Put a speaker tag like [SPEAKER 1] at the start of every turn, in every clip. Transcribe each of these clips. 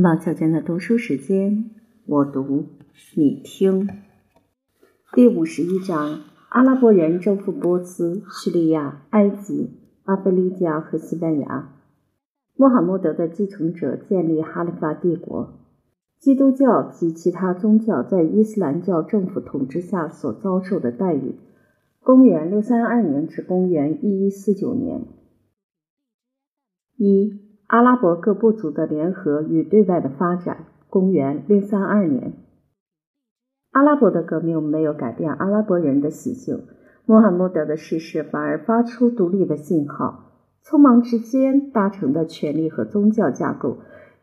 [SPEAKER 1] 马小间的读书时间，我读你听。第五十一章：阿拉伯人征服波斯、叙利亚、埃及、阿非利加和西班牙。穆罕默德的继承者建立哈里发帝国。基督教及其他宗教在伊斯兰教政府统治下所遭受的待遇。公元六三二年至公元一一四九年。一。阿拉伯各部族的联合与对外的发展。公元六三二年，阿拉伯的革命没有改变阿拉伯人的习性，穆罕默德的逝世反而发出独立的信号。匆忙之间达成的权力和宗教架构，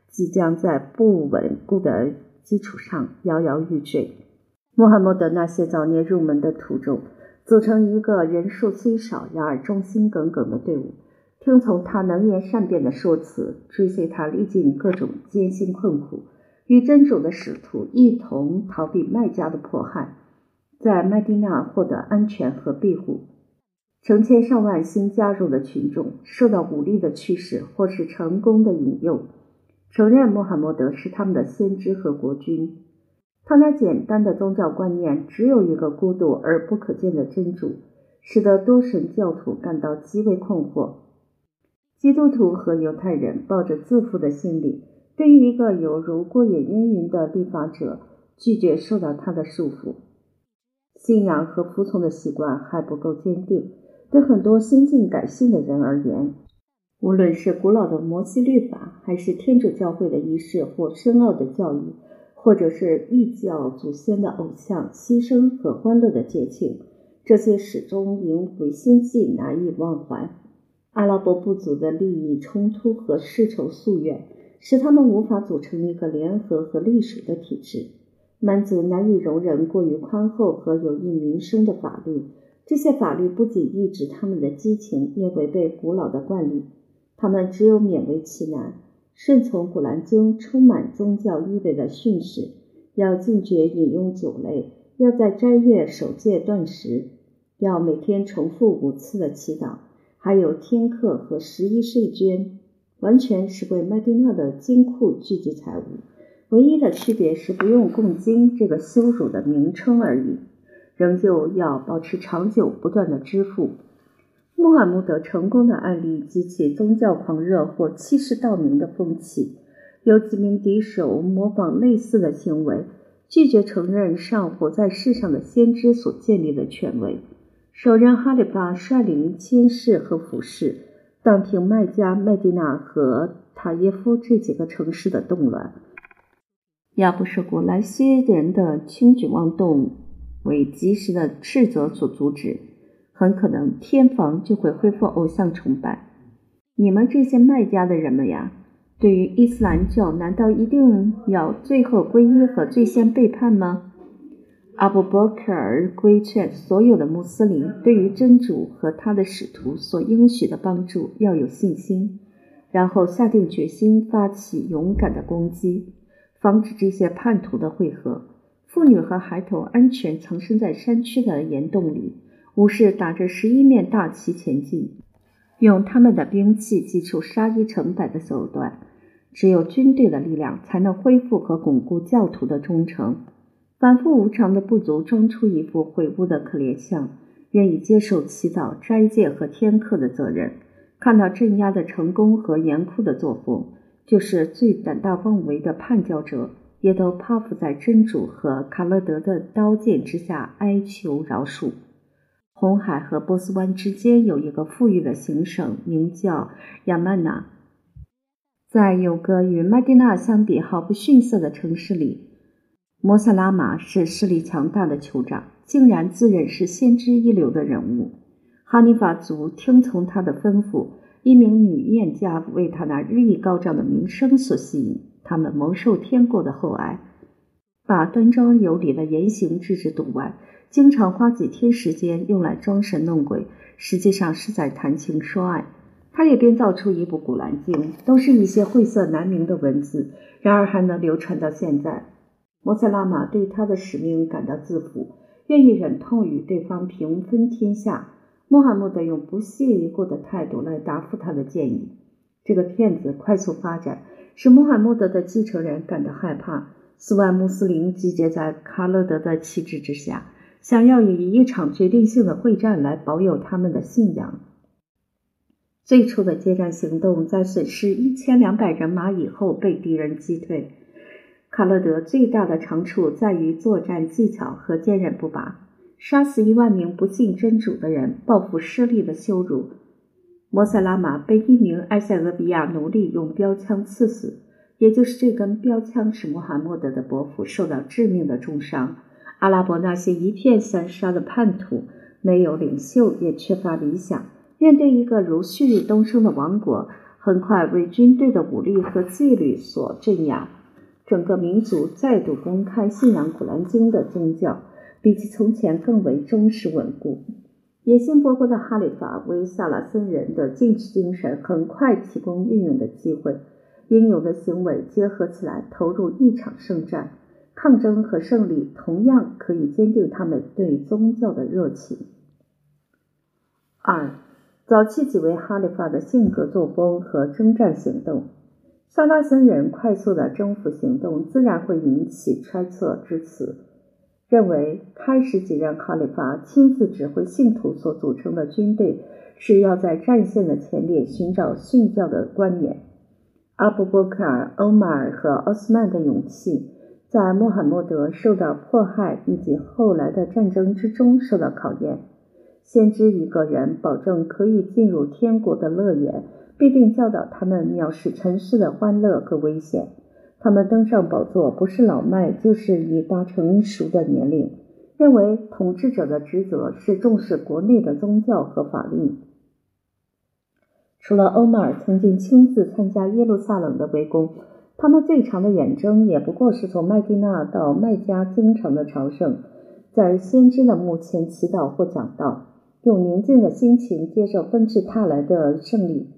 [SPEAKER 1] 即将在不稳固的基础上摇摇欲坠。穆罕默德那些早年入门的徒众，组成一个人数虽少，然而忠心耿耿的队伍。听从他能言善辩的说辞，追随他历尽各种艰辛困苦，与真主的使徒一同逃避麦加的迫害，在麦地那获得安全和庇护。成千上万新加入的群众受到武力的驱使，或是成功的引诱，承认穆罕默德是他们的先知和国君。他那简单的宗教观念，只有一个孤独而不可见的真主，使得多神教徒感到极为困惑。基督徒和犹太人抱着自负的心理，对于一个犹如过眼烟云的立法者，拒绝受到他的束缚。信仰和服从的习惯还不够坚定。对很多新近改信的人而言，无论是古老的摩西律法，还是天主教会的仪式或深奥的教义，或者是异教祖先的偶像、牺牲和欢乐的节庆，这些始终萦回心悸，难以忘怀。阿拉伯部族的利益冲突和世仇夙愿，使他们无法组成一个联合和隶属的体制。蛮族难以容忍过于宽厚和有益民生的法律，这些法律不仅抑制他们的激情，也违背古老的惯例。他们只有勉为其难，顺从《古兰经》充满宗教意味的训示，要禁绝饮用酒类，要在斋月守戒断食，要每天重复五次的祈祷。还有天课和十一税捐，完全是为麦地那的金库聚集财物。唯一的区别是不用贡金这个羞辱的名称而已，仍旧要保持长久不断的支付。穆罕默德成功的案例激起宗教狂热或欺世盗名的风气，有几名敌手模仿类似的行为，拒绝承认上活在世上的先知所建立的权威。首任哈里发率领监视和俯视，荡平麦加、麦地那和塔耶夫这几个城市的动乱。要不是古来些人的轻举妄动为及时的斥责所阻止，很可能天房就会恢复偶像崇拜。你们这些麦加的人们呀，对于伊斯兰教，难道一定要最后皈依和最先背叛吗？阿布伯克尔规劝所有的穆斯林，对于真主和他的使徒所应许的帮助要有信心，然后下定决心发起勇敢的攻击，防止这些叛徒的汇合。妇女和孩童安全藏身在山区的岩洞里，武士打着十一面大旗前进，用他们的兵器祭出杀一成百的手段。只有军队的力量才能恢复和巩固教徒的忠诚。反复无常的部族装出一副悔悟的可怜相，愿意接受祈祷、斋戒和天课的责任。看到镇压的成功和严酷的作风，就是最胆大妄为的叛教者，也都趴伏在真主和卡勒德的刀剑之下哀求饶恕。红海和波斯湾之间有一个富裕的行省，名叫亚曼纳。在有个与麦地那相比毫不逊色的城市里。摩萨拉玛是势力强大的酋长，竟然自认是先知一流的人物。哈尼法族听从他的吩咐，一名女宴家为他那日益高涨的名声所吸引，他们蒙受天国的厚爱，把端庄有礼的言行置之度外，经常花几天时间用来装神弄鬼，实际上是在谈情说爱。他也编造出一部《古兰经》，都是一些晦涩难明的文字，然而还能流传到现在。摩塞拉玛对他的使命感到自负，愿意忍痛与对方平分天下。穆罕默德用不屑一顾的态度来答复他的建议。这个骗子快速发展，使穆罕默德的继承人感到害怕。四万穆斯林集结在卡勒德的旗帜之下，想要以一场决定性的会战来保有他们的信仰。最初的接战行动在损失一千两百人马以后被敌人击退。卡勒德最大的长处在于作战技巧和坚韧不拔，杀死一万名不信真主的人，报复失利的羞辱。摩塞拉玛被一名埃塞俄比亚奴隶用标枪刺死，也就是这根标枪使穆罕默德的伯父受到致命的重伤。阿拉伯那些一片三杀的叛徒，没有领袖，也缺乏理想。面对一个如旭日东升的王国，很快为军队的武力和纪律所镇压，整个民族再度公开信仰《古兰经》的宗教，比起从前更为忠实稳固。野心勃勃的哈里发为萨拉森人的进取精神很快提供运用的机会，英勇的行为结合起来，投入一场圣战，抗争和胜利同样可以坚定他们对宗教的热情。二，早期几位哈里发的性格作风和征战行动，萨拉森人快速的征服行动自然会引起揣测之词。认为开始几任哈里发亲自指挥信徒所组成的军队，是要在战线的前列寻找殉教的冠冕。阿布波克尔、欧马尔和奥斯曼的勇气，在穆罕默德受到迫害以及后来的战争之中受到考验。先知一个人保证可以进入天国的乐园，必定教导他们藐视尘世的欢乐和危险。他们登上宝座，不是老迈，就是已达成熟的年龄。认为统治者的职责是重视国内的宗教和法律。除了欧马尔曾经亲自参加耶路撒冷的围攻，他们最长的远征也不过是从麦地那到麦加京城的朝圣，在先知的墓前祈祷或讲道，用宁静的心情接受纷至沓来的胜利。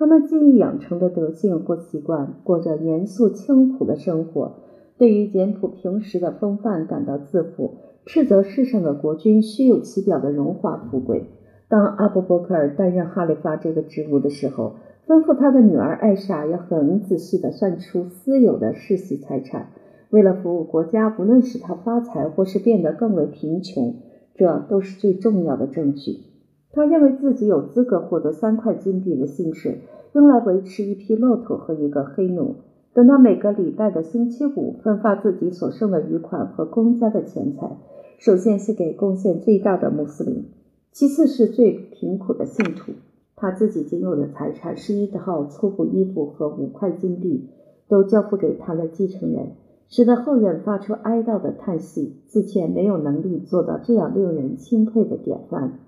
[SPEAKER 1] 他们记忆养成的德性或习惯，过着严肃清苦的生活，对于简朴平实的风范感到自负，斥责世上的国君虚有其表的荣华富贵。当阿布伯克尔担任哈里发这个职务的时候，吩咐他的女儿艾莎要很仔细地算出私有的世袭财产，为了服务国家，不论使他发财或是变得更为贫穷，这都是最重要的证据。他认为自己有资格获得三块金币的薪水，用来维持一匹骆驼和一个黑奴。等到每个礼拜的星期五，分发自己所剩的余款和公家的钱财，首先是给贡献最大的穆斯林，其次是最贫苦的信徒。他自己仅有的财产是一套粗布衣服和五块金币，都交付给他的继承人，使得后人发出哀悼的叹息，自谦没有能力做到这样令人钦佩的典范。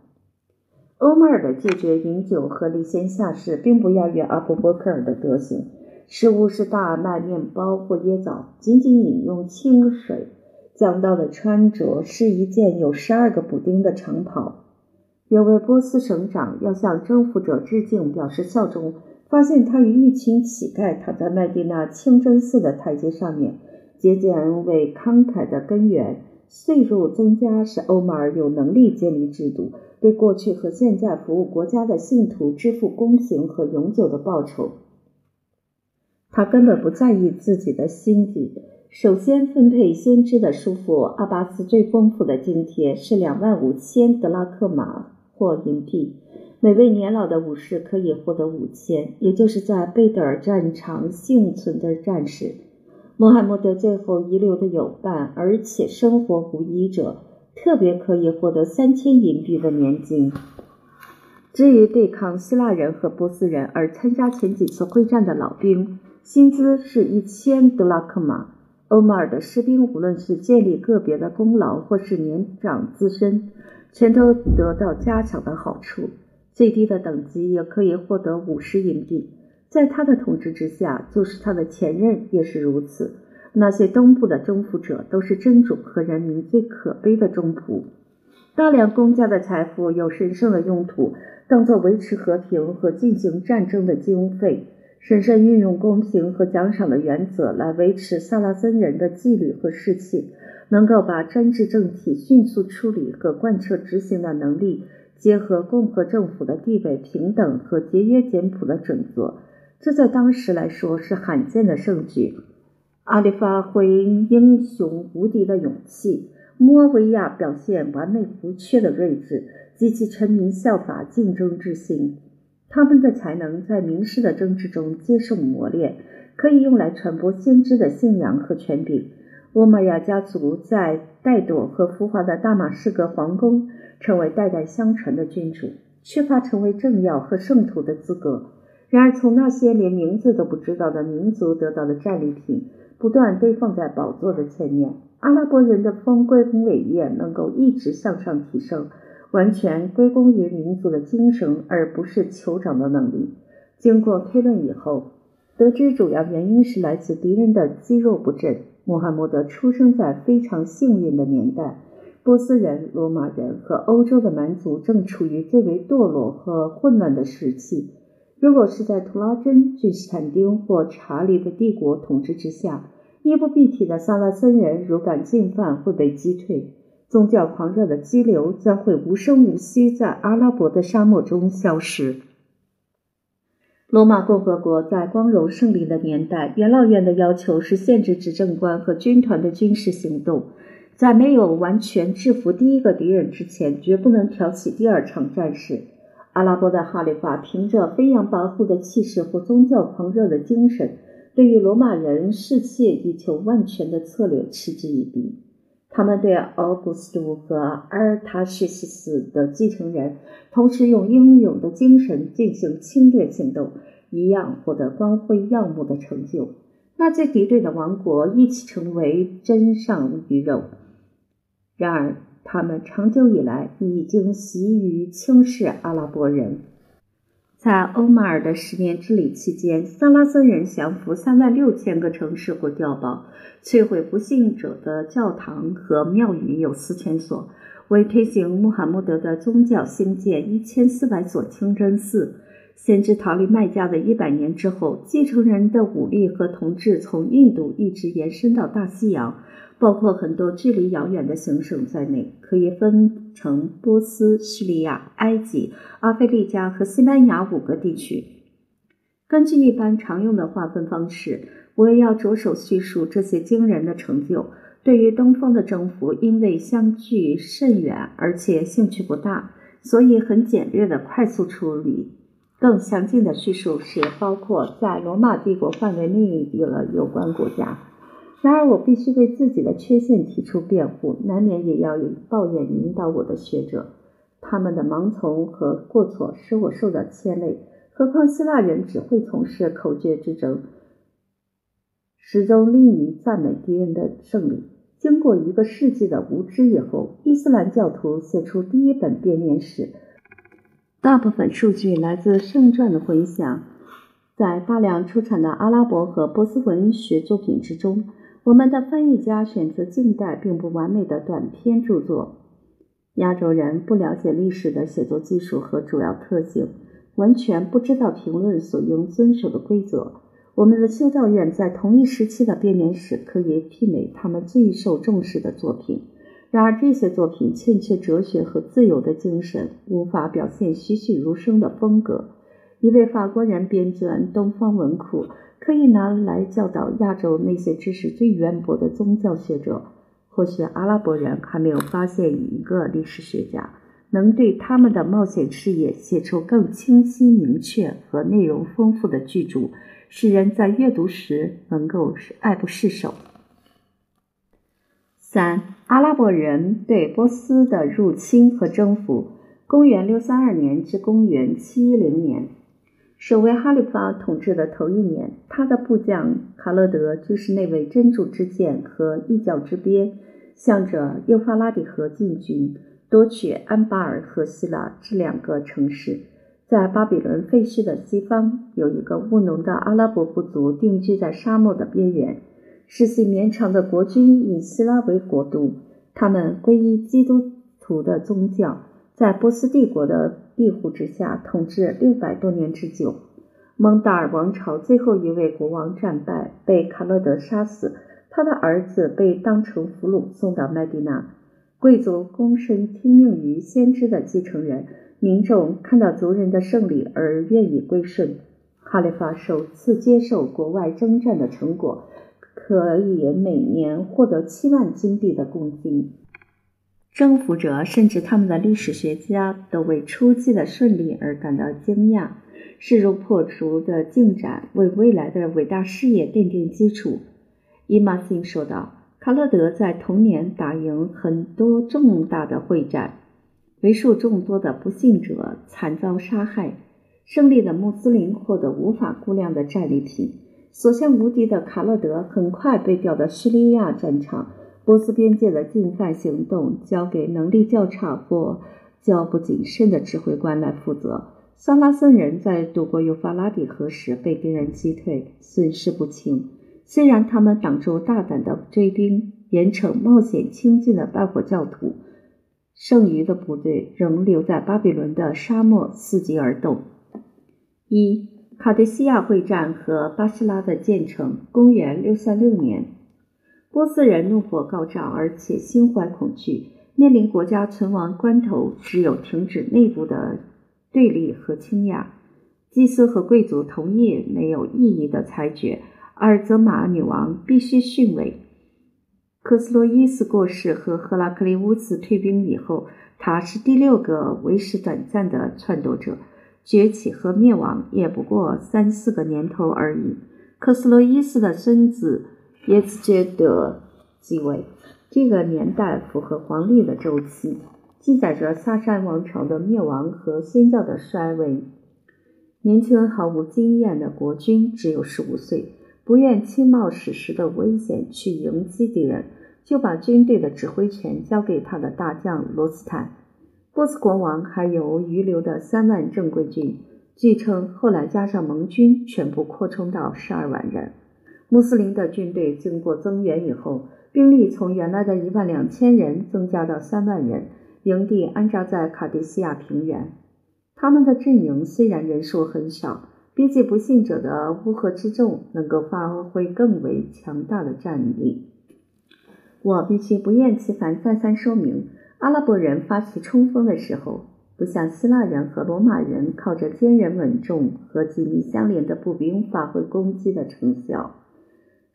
[SPEAKER 1] 欧麦尔的拒绝饮酒和离闲下士，并不亚于阿布波克尔的德行。食物是大麦面包或椰枣，仅仅饮用清水。讲到的穿着是一件有十二个补丁的长袍。有位波斯省长要向征服者致敬，表示效忠，发现他与一群乞丐躺在麦地那清真寺的台阶上面。节俭为慷慨的根源，税入增加使欧马尔有能力建立制度。对过去和现在服务国家的信徒支付公平和永久的报酬，他根本不在意自己的心计。首先分配先知的叔父阿巴斯最丰富的津贴是两万五千德拉克马或银币，每位年老的武士可以获得五千，也就是在贝德尔战场幸存的战士。穆罕默德最后遗留的有伴，而且生活无依者。特别可以获得三千银币的年金。至于对抗希腊人和波斯人而参加前几次会战的老兵，薪资是一千德拉克马。欧马尔的士兵无论是建立个别的功劳，或是年长资深，全都得到加强的好处。最低的等级也可以获得五十银币。在他的统治之下，就是他的前任也是如此。那些东部的征服者都是真主和人民最可悲的忠仆。大量公家的财富有神圣的用途，当做维持和平和进行战争的经费。神圣运用公平和奖赏的原则来维持萨拉森人的纪律和士气，能够把专制政体迅速处理和贯彻执行的能力，结合共和政府的地位平等和节约简朴的准则。这在当时来说是罕见的盛举。阿里发挥英雄无敌的勇气，莫维亚表现完美无缺的睿智，及其臣民效法竞争之心。他们的才能在明世的政治中接受磨练，可以用来传播先知的信仰和权柄。罗马亚家族在戴朵和浮华的大马士革皇宫成为代代相传的君主，缺乏成为政要和圣徒的资格。然而，从那些连名字都不知道的民族得到的战利品。不断堆放在宝座的前面，阿拉伯人的丰贵和伟业能够一直向上提升，完全归功于民族的精神，而不是酋长的能力。经过推论以后，得知主要原因是来自敌人的肌肉不振。穆罕默德出生在非常幸运的年代，波斯人、罗马人和欧洲的蛮族正处于最为堕落和混乱的时期。如果是在图拉真、君士坦丁或查理的帝国统治之下，衣不蔽体的萨拉森人如敢进犯会被击退，宗教狂热的激流将会无声无息在阿拉伯的沙漠中消失。罗马共和国在光荣胜利的年代，元老院的要求是限制执政官和军团的军事行动，在没有完全制服第一个敌人之前，绝不能挑起第二场战事。阿拉伯的哈里发凭着飞扬跋扈的气势和宗教狂热的精神，对于罗马人视切以求万全的策略嗤之以鼻。他们对奥古斯都和阿尔塔西西斯的继承人，同时用英勇的精神进行侵略行动，一样获得光辉耀目的成就。那些敌对的王国一起成为真上鱼肉。然而。他们长久以来已经习于轻视阿拉伯人。在欧马尔的十年治理期间，萨拉森人降服三万六千个城市或碉堡，摧毁不幸者的教堂和庙宇有四千所，为推行穆罕默德的宗教兴建一千四百所清真寺。先知逃离麦加的一百年之后，继承人的武力和统治从印度一直延伸到大西洋。包括很多距离遥远的行省在内，可以分成波斯、叙利亚、埃及、阿非利加和西班牙五个地区。根据一般常用的划分方式，我也要着手叙述这些惊人的成就。对于东方的征服，因为相距甚远，而且兴趣不大，所以很简略的快速处理。更详尽的叙述是包括在罗马帝国范围内的有关国家。然而，我必须为自己的缺陷提出辩护，难免也要以抱怨引导我的学者。他们的盲从和过错使我受到牵累。何况希腊人只会从事口诀之争，始终吝于赞美敌人的胜利。经过一个世纪的无知以后，伊斯兰教徒写出第一本编年史，大部分数据来自圣传的回响。在大量出产的阿拉伯和波斯文学作品之中。我们的翻译家选择近代并不完美的短篇著作。亚洲人不了解历史的写作技术和主要特性，完全不知道评论所应遵守的规则。我们的修道院在同一时期的编年史可以媲美他们最受重视的作品，然而这些作品欠缺哲学和自由的精神，无法表现栩栩如生的风格。一位法国人编纂东方文库。可以拿来教导亚洲那些知识最渊博的宗教学者。或许阿拉伯人还没有发现一个历史学家能对他们的冒险事业写出更清晰明确和内容丰富的巨著，使人在阅读时能够爱不释手。三、阿拉伯人对波斯的入侵和征服。公元六三二年至公元七一零年。守卫哈里发统治的头一年，他的部将卡勒德就是那位真主之剑和异教之鞭，向着幼发拉底河进军，夺取安巴尔和希腊这两个城市。在巴比伦废墟的西方，有一个务农的阿拉伯部族定居在沙漠的边缘。世袭绵长的国君以希拉为国都，他们皈依基督徒的宗教，在波斯帝国的。庇护之下统治六百多年之久，蒙达尔王朝最后一位国王战败，被卡勒德杀死，他的儿子被当成俘虏送到麦地那。贵族躬身听命于先知的继承人，民众看到族人的胜利而愿意归顺。哈里发首次接受国外征战的成果，可以每年获得七万金币的贡金。征服者甚至他们的历史学家都为出击的顺利而感到惊讶。势如破竹的进展为未来的伟大事业奠定基础。伊玛辛说道：“卡勒德在同年打赢很多重大的会战，为数众多的不幸者惨遭杀害。胜利的穆斯林获得无法估量的战利品。所向无敌的卡勒德很快被调到叙利亚战场，波斯边界的进犯行动交给能力较差或较不谨慎的指挥官来负责。”萨拉森人在渡过幼发拉底河时被敌人击退，损失不轻。虽然他们挡住大胆的追兵，严惩冒险亲近的拜火教徒，剩余的部队仍留在巴比伦的沙漠，伺机而动。一卡迪西亚会战和巴士拉的建成，公元六三六年，波斯人怒火高涨，而且心怀恐惧，面临国家存亡关头，只有停止内部的。对立和倾轧，祭司和贵族同意没有意义的裁决，阿尔泽玛女王必须逊位。克斯洛伊斯过世和赫拉克利乌斯退兵以后，他是第六个为时短暂的篡夺者，崛起和灭亡也不过三四个年头而已。克斯洛伊斯的孙子耶兹杰德继位，这个年代符合皇历的周期。记载着萨珊王朝的灭亡和先教的衰微。年轻毫无经验的国君只有十五岁，不愿亲冒史实的危险去迎击敌人，就把军队的指挥权交给他的大将罗斯坦。波斯国王还有余留的三万正规军，据称后来加上盟军，全部扩充到十二万人。穆斯林的军队经过增援以后，兵力从原来的一万两千人增加到三万人。营地安扎在卡迪西亚平原。他们的阵营虽然人数很少，比起不幸者的乌合之众，能够发挥更为强大的战力。我必须不厌其烦再三说明：阿拉伯人发起冲锋的时候，不像希腊人和罗马人靠着坚韧稳重和紧密相连的步兵发挥攻击的成效。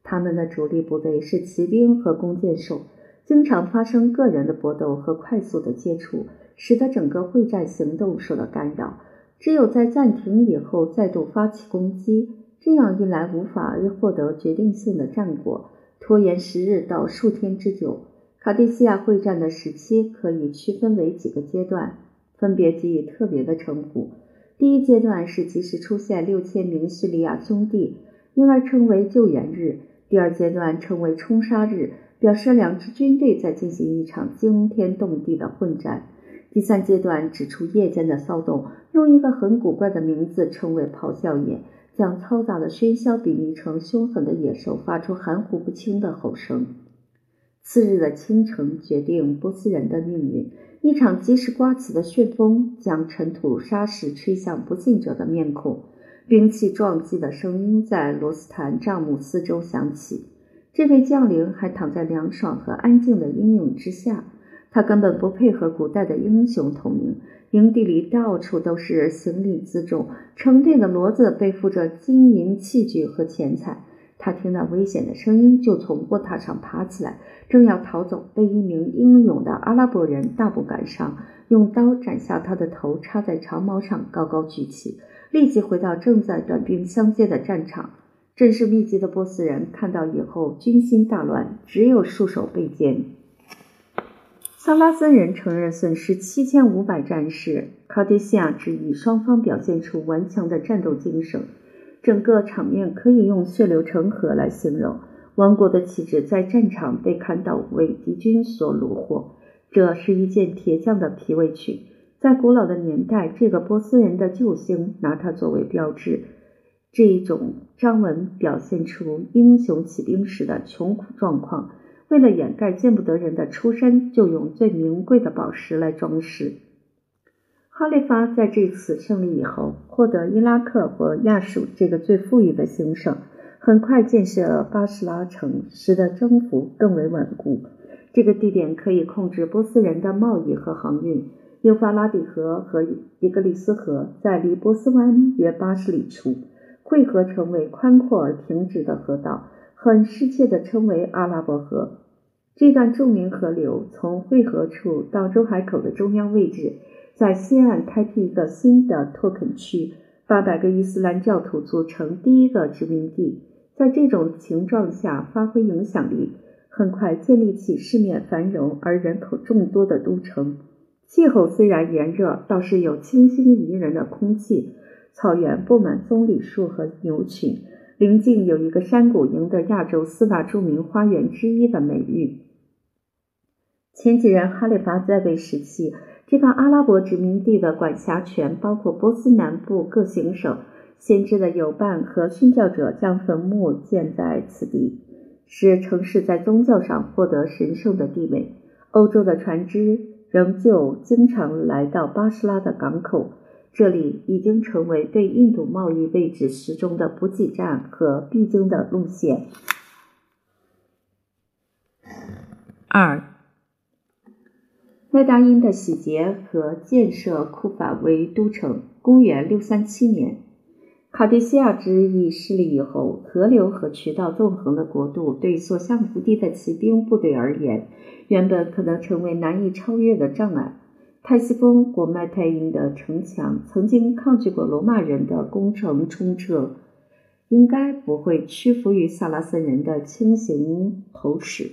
[SPEAKER 1] 他们的主力部队是骑兵和弓箭手。经常发生个人的搏斗和快速的接触，使得整个会战行动受到干扰。只有在暂停以后再度发起攻击，这样一来无法获得决定性的战果，拖延十日到数天之久。卡地西亚会战的时期可以区分为几个阶段，分别给予特别的称呼。第一阶段是及时出现六千名叙利亚兄弟，因而称为救援日；第二阶段称为冲杀日。表示两支军队在进行一场惊天动地的混战。第三阶段指出夜间的骚动，用一个很古怪的名字称为“咆哮夜”，将嘈杂的喧嚣比拟成凶狠的野兽发出含糊不清的吼声。次日的清晨决定波斯人的命运。一场及时刮起的旋风将尘土沙石吹向不幸者的面孔，兵器撞击的声音在罗斯坦帐幕四周响起。这位将领还躺在凉爽和安静的阴影之下，他根本不配合古代的英雄统名。营地里到处都是行李辎重，成队的骡子背负着金银器具和钱财。他听到危险的声音，就从卧榻上爬起来，正要逃走，被一名英勇的阿拉伯人大步赶上，用刀斩下他的头，插在长矛上，高高举起，立即回到正在短兵相接的战场。阵势密集的波斯人看到以后，军心大乱，只有束手被歼。萨拉森人承认损失七千五百战士。卡迪西亚之役，双方表现出顽强的战斗精神，整个场面可以用血流成河来形容。王国的旗帜在战场被看到为敌军所虏获，这是一件铁匠的皮围裙。在古老的年代，这个波斯人的救星拿它作为标志。这一种章文表现出英雄起兵时的穷苦状况。为了掩盖见不得人的出身，就用最名贵的宝石来装饰。哈利发在这次胜利以后，获得伊拉克和亚述这个最富裕的行省，很快建设了巴士拉城，使得征服更为稳固。这个地点可以控制波斯人的贸易和航运。幼发拉底河和伊格里斯河在离波斯湾约八十里处。汇合成为宽阔而平直的河道，很适切地称为阿拉伯河。这段著名河流从汇合处到周海口的中央位置，在西岸开辟一个新的托肯区，八百个伊斯兰教徒组成第一个殖民地。在这种情状下发挥影响力，很快建立起市面繁荣而人口众多的都城。气候虽然炎热，倒是有清新宜人的空气。草原布满棕榈树和牛群，邻近有一个山谷，赢得亚洲四大著名花园之一的美誉。前几任哈里发在位时期，这个阿拉伯殖民地的管辖权包括波斯南部各行省。先知的友伴和殉教者将坟墓建在此地，使城市在宗教上获得神圣的地位。欧洲的船只仍旧经常来到巴士拉的港口。这里已经成为对印度贸易位置时钟的补给站和必经的路线。二，麦达因的洗劫和建设库法为都城。公元六三七年，卡迪西亚之役失利以后，河流和渠道纵横的国度对所向无敌的骑兵部队而言，原本可能成为难以超越的障碍。泰西风国麦泰因的城墙曾经抗拒过罗马人的攻城冲撤，应该不会屈服于萨拉森人的轻型投石。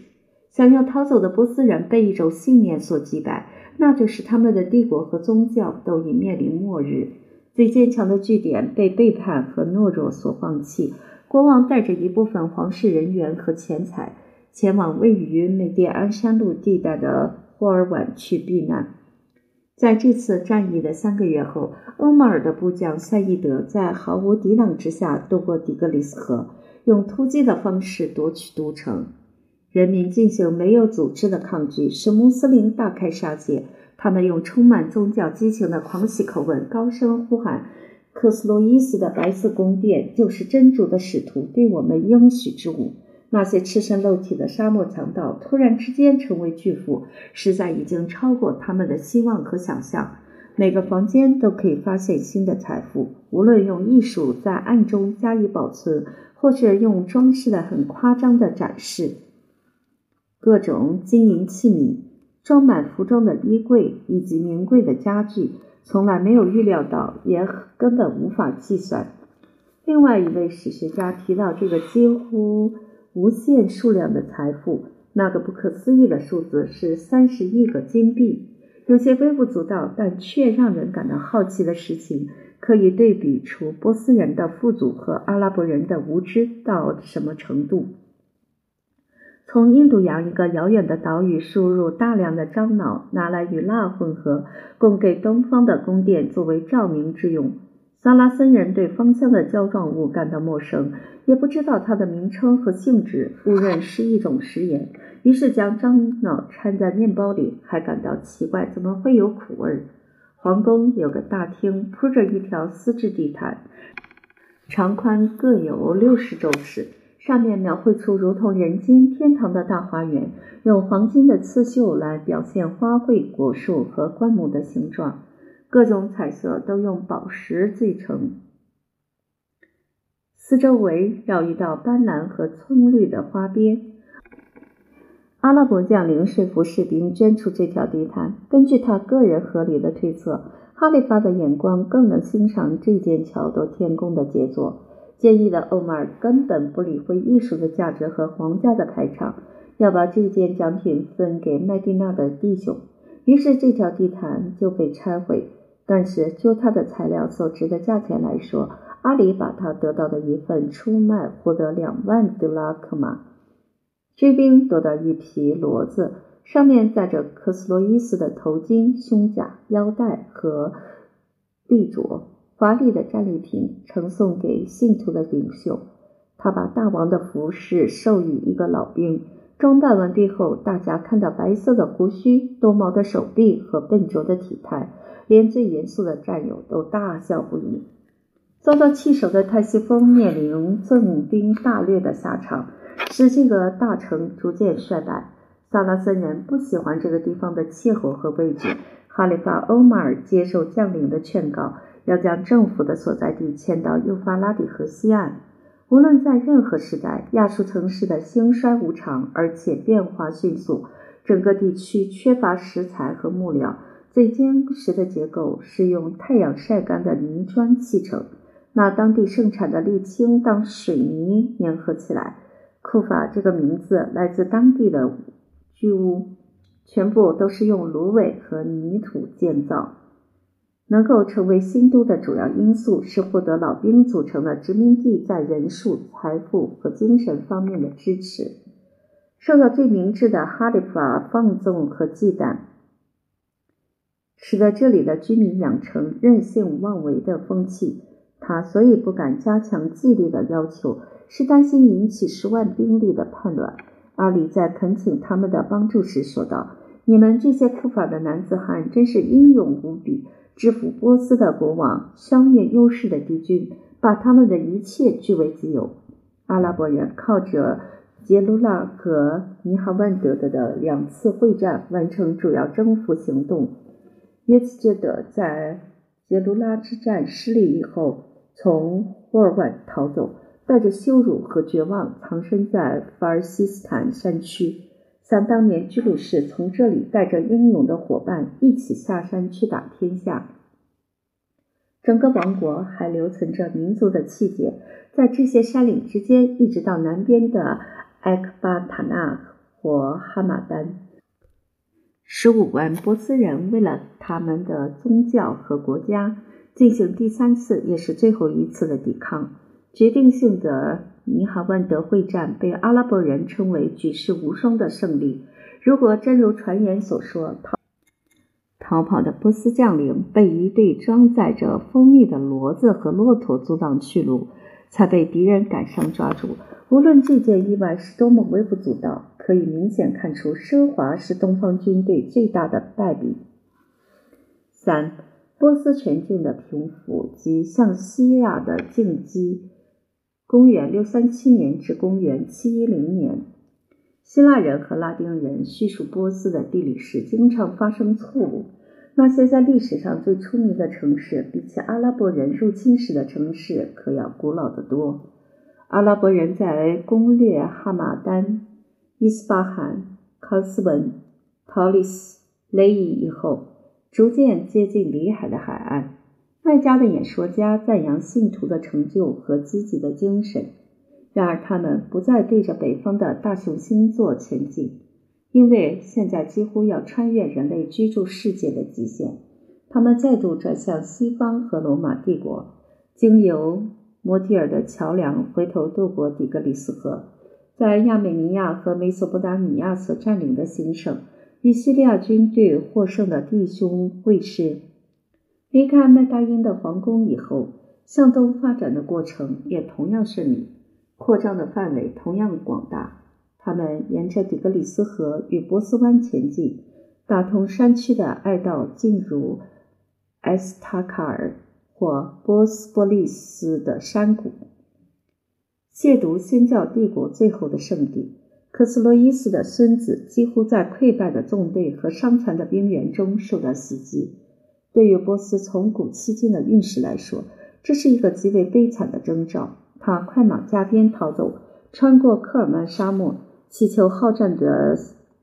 [SPEAKER 1] 想要逃走的波斯人被一种信念所击败，那就是他们的帝国和宗教都已面临末日。最坚强的据点被背叛和懦弱所放弃。国王带着一部分皇室人员和钱财，前往位于美甸安山路地带的霍尔宛去避难。在这次战役的三个月后，欧马尔的部将赛义德在毫无抵挡之下渡过底格里斯河，用突击的方式夺取都城。人民进行没有组织的抗拒，使穆斯林大开杀戒。他们用充满宗教激情的狂喜口吻高声呼喊：“克斯洛伊斯的白色宫殿就是真主的使徒对我们应许之物。”那些赤身露体的沙漠强盗突然之间成为巨富，实在已经超过他们的希望和想象。每个房间都可以发现新的财富，无论用艺术在暗中加以保存，或是用装饰的很夸张的展示。各种金银器皿、装满服装的衣柜以及名贵的家具，从来没有预料到，也根本无法计算。另外一位史学家提到这个几乎。无限数量的财富，那个不可思议的数字是三十亿个金币。有些微不足道但却让人感到好奇的事情，可以对比出波斯人的富足和阿拉伯人的无知到什么程度。从印度洋一个遥远的岛屿输入大量的樟脑，拿来与蜡混合，供给东方的宫殿作为照明之用。萨拉森人对芳香的胶状物感到陌生，也不知道它的名称和性质，误认是一种食盐，于是将樟脑掺在面包里，还感到奇怪，怎么会有苦味？皇宫有个大厅，铺着一条丝质地毯，长宽各有六十周尺，上面描绘出如同人间天堂的大花园，用黄金的刺绣来表现花卉、果树和灌木的形状。各种彩色都用宝石缀成，四周围绕一道斑斓和葱绿的花边。阿拉伯将领说服士兵捐出这条地毯。根据他个人合理的推测，哈利发的眼光更能欣赏这件巧夺天工的杰作。建议的欧马尔根本不理会艺术的价值和皇家的排场，要把这件奖品分给麦地娜的弟兄。于是这条地毯就被拆毁。但是，就它的材料所值的价钱来说，阿里把他得到的一份出卖，获得两万德拉克马。追兵得到一匹骡子，上面载着克斯洛伊斯的头巾、胸甲、腰带和臂镯，华丽的战利品呈送给信徒的领袖。他把大王的服饰授予一个老兵。装扮完毕后，大家看到白色的胡须、多毛的手臂和笨拙的体态。连最严肃的战友都大笑不已。遭到弃守的泰西风面临纵兵大掠的下场，使这个大城逐渐衰败。萨拉森人不喜欢这个地方的气候和位置。哈里发欧马尔接受将领的劝告，要将政府的所在地迁到幼发拉底河西岸。无论在任何时代，亚述城市的兴衰无常，而且变化迅速。整个地区缺乏石材和木料，最坚实的结构是用太阳晒干的泥砖砌成。那当地盛产的沥青当水泥粘合起来。库法这个名字来自当地的居屋，全部都是用芦苇和泥土建造。能够成为新都的主要因素是获得老兵组成的殖民地在人数、财富和精神方面的支持。受到最明智的哈利法放纵和忌惮，使得这里的居民养成任性妄为的风气。他所以不敢加强纪律的要求，是担心引起十万兵力的叛乱。阿里在恳请他们的帮助时说道：“你们这些克法的男子汉真是英勇无比，制服波斯的国王，消灭优势的敌军，把他们的一切据为己有。”阿拉伯人靠着杰鲁拉和尼哈万德的两次会战完成主要征服行动。耶茨杰德在杰鲁拉之战失利以后。从霍尔万逃走，带着羞辱和绝望藏身在法尔西斯坦山区。想当年，居鲁士从这里带着英勇的伙伴一起下山去打天下。整个王国还留存着民族的气节，在这些山岭之间，一直到南边的埃克巴塔纳或哈马丹，十五万波斯人为了他们的宗教和国家。进行第三次也是最后一次的抵抗，决定性的尼哈万德会战被阿拉伯人称为举世无双的胜利。如果真如传言所说，逃逃跑的波斯将领被一队装载着蜂蜜的骡子和骆驼阻挡去路，才被敌人赶上抓住，无论这件意外是多么微不足道，可以明显看出奢华是东方军队最大的败笔。三。波斯全境的平复及向西亚的进击。公元六三七年至公元七一零年，希腊人和拉丁人叙述波斯的地理时经常发生错误。那些在历史上最出名的城市，比起阿拉伯人入侵时的城市可要古老得多。阿拉伯人在攻略哈马丹、伊斯巴罕、康斯文、陶里斯、雷伊以后。逐渐接近里海的海岸，外加的演说家赞扬信徒的成就和积极的精神。然而，他们不再对着北方的大熊星座前进，因为现在几乎要穿越人类居住世界的极限。他们再度转向西方和罗马帝国，经由摩提尔的桥梁，回头渡过底格里斯河，在亚美尼亚和美索不达米亚所占领的行省。以叙利亚军队获胜的弟兄卫士离开麦达因的皇宫以后，向东发展的过程也同样顺利，扩张的范围同样广大。他们沿着底格里斯河与波斯湾前进，打通山区的隘道，进入埃斯塔卡尔或波斯波利斯的山谷，亵渎新教帝国最后的圣地。科斯洛伊斯的孙子几乎在溃败的纵队和伤残的兵员中受到袭击。对于波斯从古迄今的运势来说，这是一个极为悲惨的征兆。他快马加鞭逃走，穿过科尔曼沙漠，祈求好战的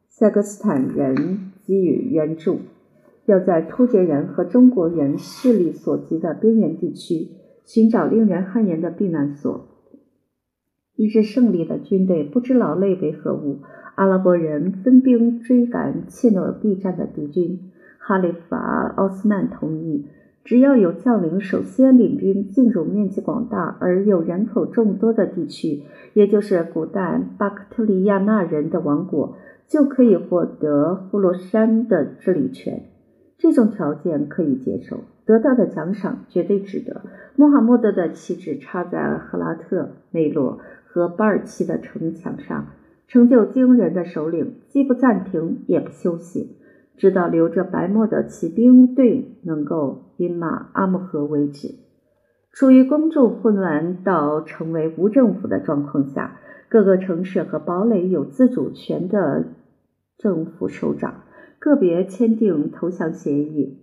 [SPEAKER 1] 塞格斯坦人给予援助，要在突厥人和中国人势力所及的边缘地区寻找令人汗颜的避难所。一支胜利的军队不知劳累为何物。阿拉伯人分兵追赶怯懦避战的敌军。哈里法奥斯曼同意，只要有将领首先领兵进入面积广大而又人口众多的地区，也就是古代巴克特利亚纳人的王国，就可以获得呼罗珊的治理权。这种条件可以接受，得到的奖赏绝对值得。穆罕默德的旗帜插在赫拉特、内洛。和巴尔奇的城墙上，成就惊人的首领既不暂停也不休息，直到留着白沫的骑兵队能够饮马阿木河为止。处于公众混乱到成为无政府的状况下，各个城市和堡垒有自主权的政府首长，个别签订投降协议。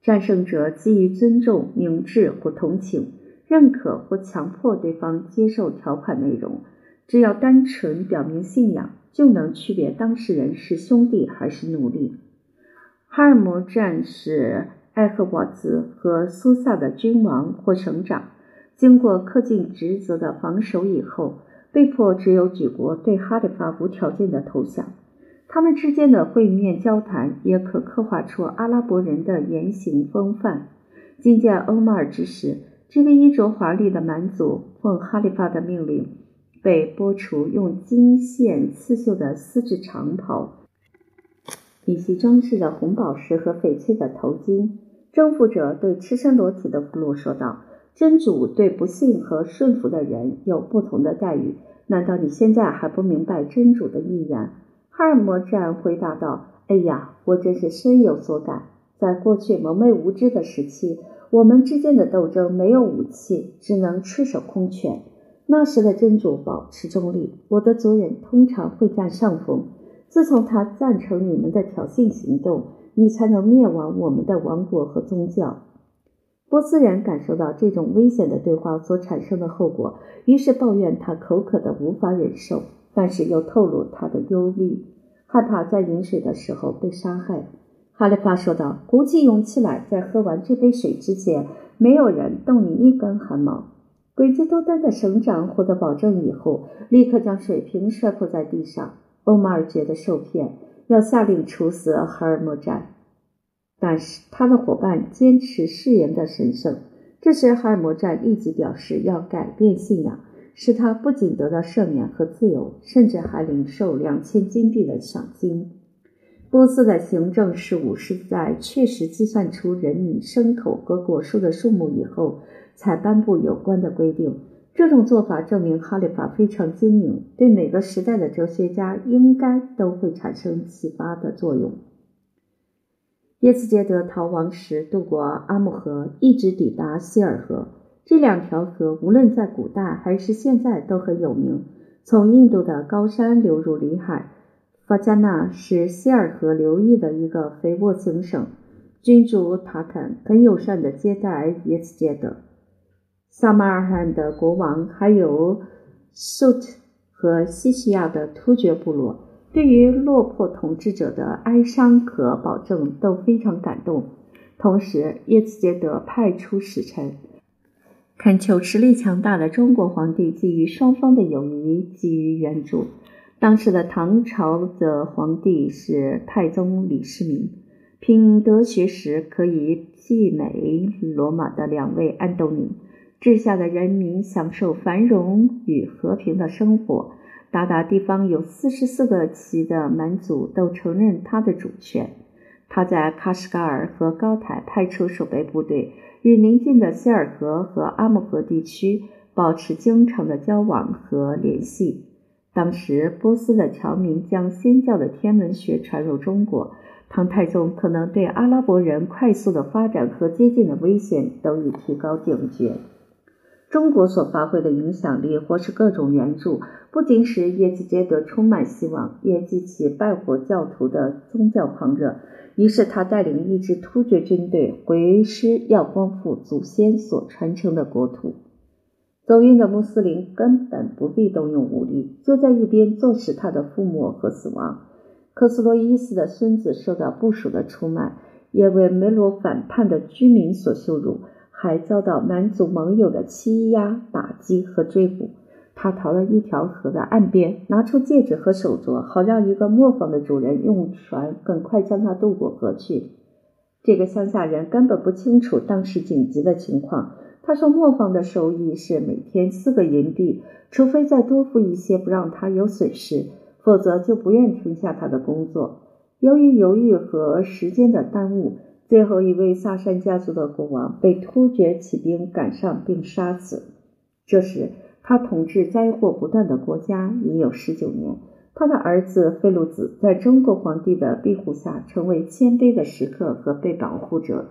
[SPEAKER 1] 战胜者基于尊重、明智或同情，认可或强迫对方接受条款内容。只要单纯表明信仰，就能区别当事人是兄弟还是奴隶。哈尔摩战士艾赫沃兹和苏萨的君王或省长，经过恪尽职责的防守以后，被迫只有举国对哈里发无条件的投降。他们之间的会面交谈，也可刻画出阿拉伯人的言行风范。觐见欧马尔之时，这个衣着华丽的蛮族奉哈里发的命令，被剥除用金线刺绣的丝质长袍，以及装饰着红宝石和翡翠的头巾。征服者对赤身裸体的俘虏说道：“真主对不幸和顺服的人有不同的待遇。难道你现在还不明白真主的意愿？”哈尔摩战回答道：“哎呀，我真是深有所感。在过去蒙昧无知的时期，我们之间的斗争没有武器，只能赤手空拳。那时的真主保持中立，我的族人通常会占上风。自从他赞成你们的挑衅行动，你才能灭亡我们的王国和宗教。”波斯人感受到这种危险的对话所产生的后果，于是抱怨他口渴的无法忍受。但是又透露他的忧虑，害怕在饮水的时候被杀害。哈利发说道：“鼓起勇气来，在喝完这杯水之前，没有人动你一根汗毛。”诡计多端的省长获得保证以后，立刻将水瓶摔破在地上。欧马尔觉得受骗，要下令处死哈尔莫战，但是他的伙伴坚持誓言的神圣。这时，哈尔莫战立即表示要改变信仰。使他不仅得到赦免和自由，甚至还领受两千金币的赏金。波斯的行政事务是在确实计算出人民、牲口和果树的数目以后，才颁布有关的规定。这种做法证明哈里法非常精明，对每个时代的哲学家应该都会产生启发的作用。耶茨杰德逃亡时渡过阿姆河，一直抵达希尔河。这两条河无论在古代还是现在都很有名。从印度的高山流入里海，法加纳是希尔河流域的一个肥沃行省。君主塔坎很友善地接待耶茨杰德。萨马尔罕的国王还有苏特和西西亚的突厥部落，对于落魄统治者的哀伤和保证都非常感动。同时，耶茨杰德派出使臣。恳求实力强大的中国皇帝基于双方的友谊给予援助。当时的唐朝的皇帝是太宗李世民，品德学识可以媲美罗马的两位安东尼。治下的人民享受繁荣与和平的生活。达达地方有四十四个旗的蛮族都承认他的主权。他在喀什噶尔和高台派出守备部队。与邻近的希尔河和阿姆河地区保持经常的交往和联系。当时，波斯的侨民将新教的天文学传入中国，唐太宗可能对阿拉伯人快速的发展和接近的危险都已提高警觉。中国所发挥的影响力或是各种援助，不仅使耶基杰德充满希望，也激起拜火教徒的宗教狂热。于是他带领一支突厥军队回师，要光复祖先所传承的国土。走运的穆斯林根本不必动用武力，就在一边坐视他的覆没和死亡。科斯洛伊斯的孙子受到部属的出卖，也为梅罗反叛的居民所羞辱，还遭到蛮族盟友的欺压、打击和追捕。他逃到一条河的岸边，拿出戒指和手镯，好让一个磨坊的主人用船更快将他渡过河去。这个乡下人根本不清楚当时紧急的情况。他说，磨坊的收益是每天四个银币，除非再多付一些，不让他有损失，否则就不愿停下他的工作。由于犹豫和时间的耽误，最后一位萨珊家族的国王被突厥骑兵赶上并杀死。这时。他统治灾祸不断的国家已有十九年。他的儿子费鲁子在中国皇帝的庇护下，成为谦卑的食客和被保护者，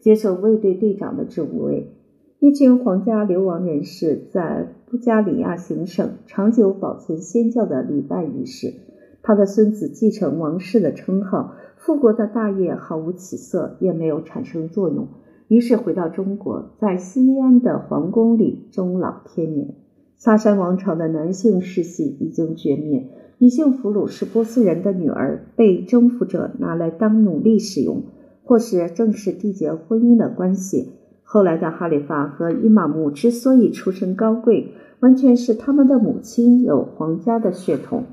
[SPEAKER 1] 接受卫队队长的职位。一群皇家流亡人士在布加里亚行省长久保存先教的礼拜仪式，他的孙子继承王室的称号，复国的大业毫无起色，也没有产生作用。于是回到中国，在西安的皇宫里终老天年。萨珊王朝的男性世系已经绝灭，女性俘虏是波斯人的女儿，被征服者拿来当奴隶使用，或是正式缔结婚姻的关系。后来的哈里发和伊玛目之所以出身高贵，完全是他们的母亲有皇家的血统。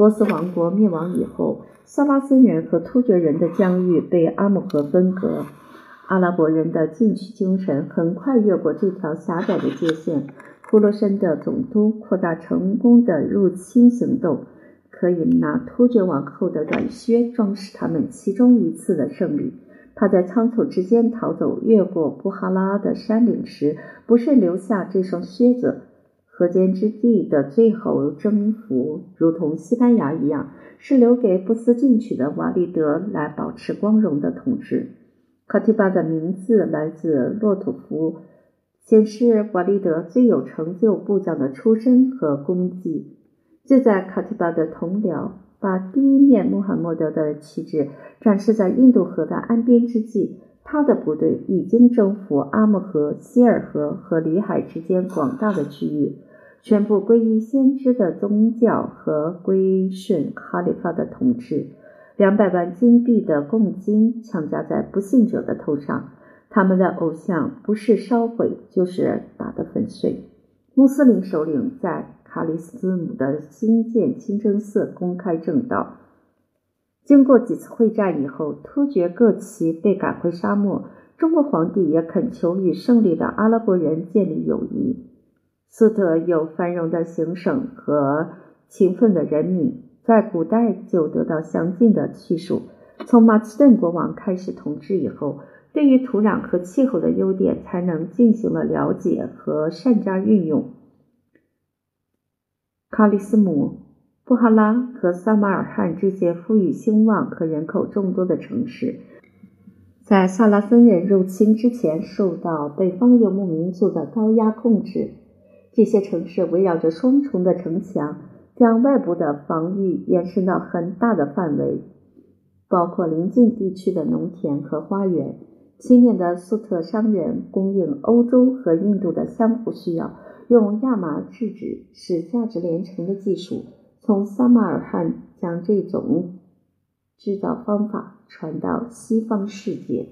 [SPEAKER 1] 波斯王国灭亡以后，萨拉森人和突厥人的疆域被阿姆河分割。阿拉伯人的进取精神很快越过这条狭窄的界限。呼罗珊的总督扩大成功的入侵行动，可以拿突厥王后的短靴装饰他们其中一次的胜利。他在仓促之间逃走，越过布哈拉的山岭时，不慎留下这双靴子。河间之地的最后征服，如同西班牙一样，是留给不思进取的瓦利德来保持光荣的统治。卡提巴的名字来自洛图夫，显示瓦利德最有成就部将的出身和功绩。就在卡提巴的同僚。把第一面穆罕默德的旗帜展示在印度河的岸边之际，他的部队已经征服阿木河、希尔河和里海之间广大的区域，宣布皈依先知的宗教和归顺哈里发的统治。两百万金币的贡金强加在不信者的头上，他们的偶像不是烧毁就是打得粉碎。穆斯林首领在。卡里斯姆的新建清真寺公开正道。经过几次会战以后，突厥各旗被赶回沙漠。中国皇帝也恳求与胜利的阿拉伯人建立友谊。苏特有繁荣的行省和勤奋的人民，在古代就得到详尽的叙述。从马其顿国王开始统治以后，对于土壤和气候的优点才能进行了了解和善加运用。卡里斯姆、布哈拉和萨马尔罕这些富裕兴旺和人口众多的城市，在萨拉森人入侵之前受到北方游牧民族的高压控制。这些城市围绕着双重的城墙，将外部的防御延伸到很大的范围，包括邻近地区的农田和花园。青年的粟特商人供应欧洲和印度的相互需要。用亚麻制纸使价值连城的技术，从撒马尔罕将这种制造方法传到西方世界。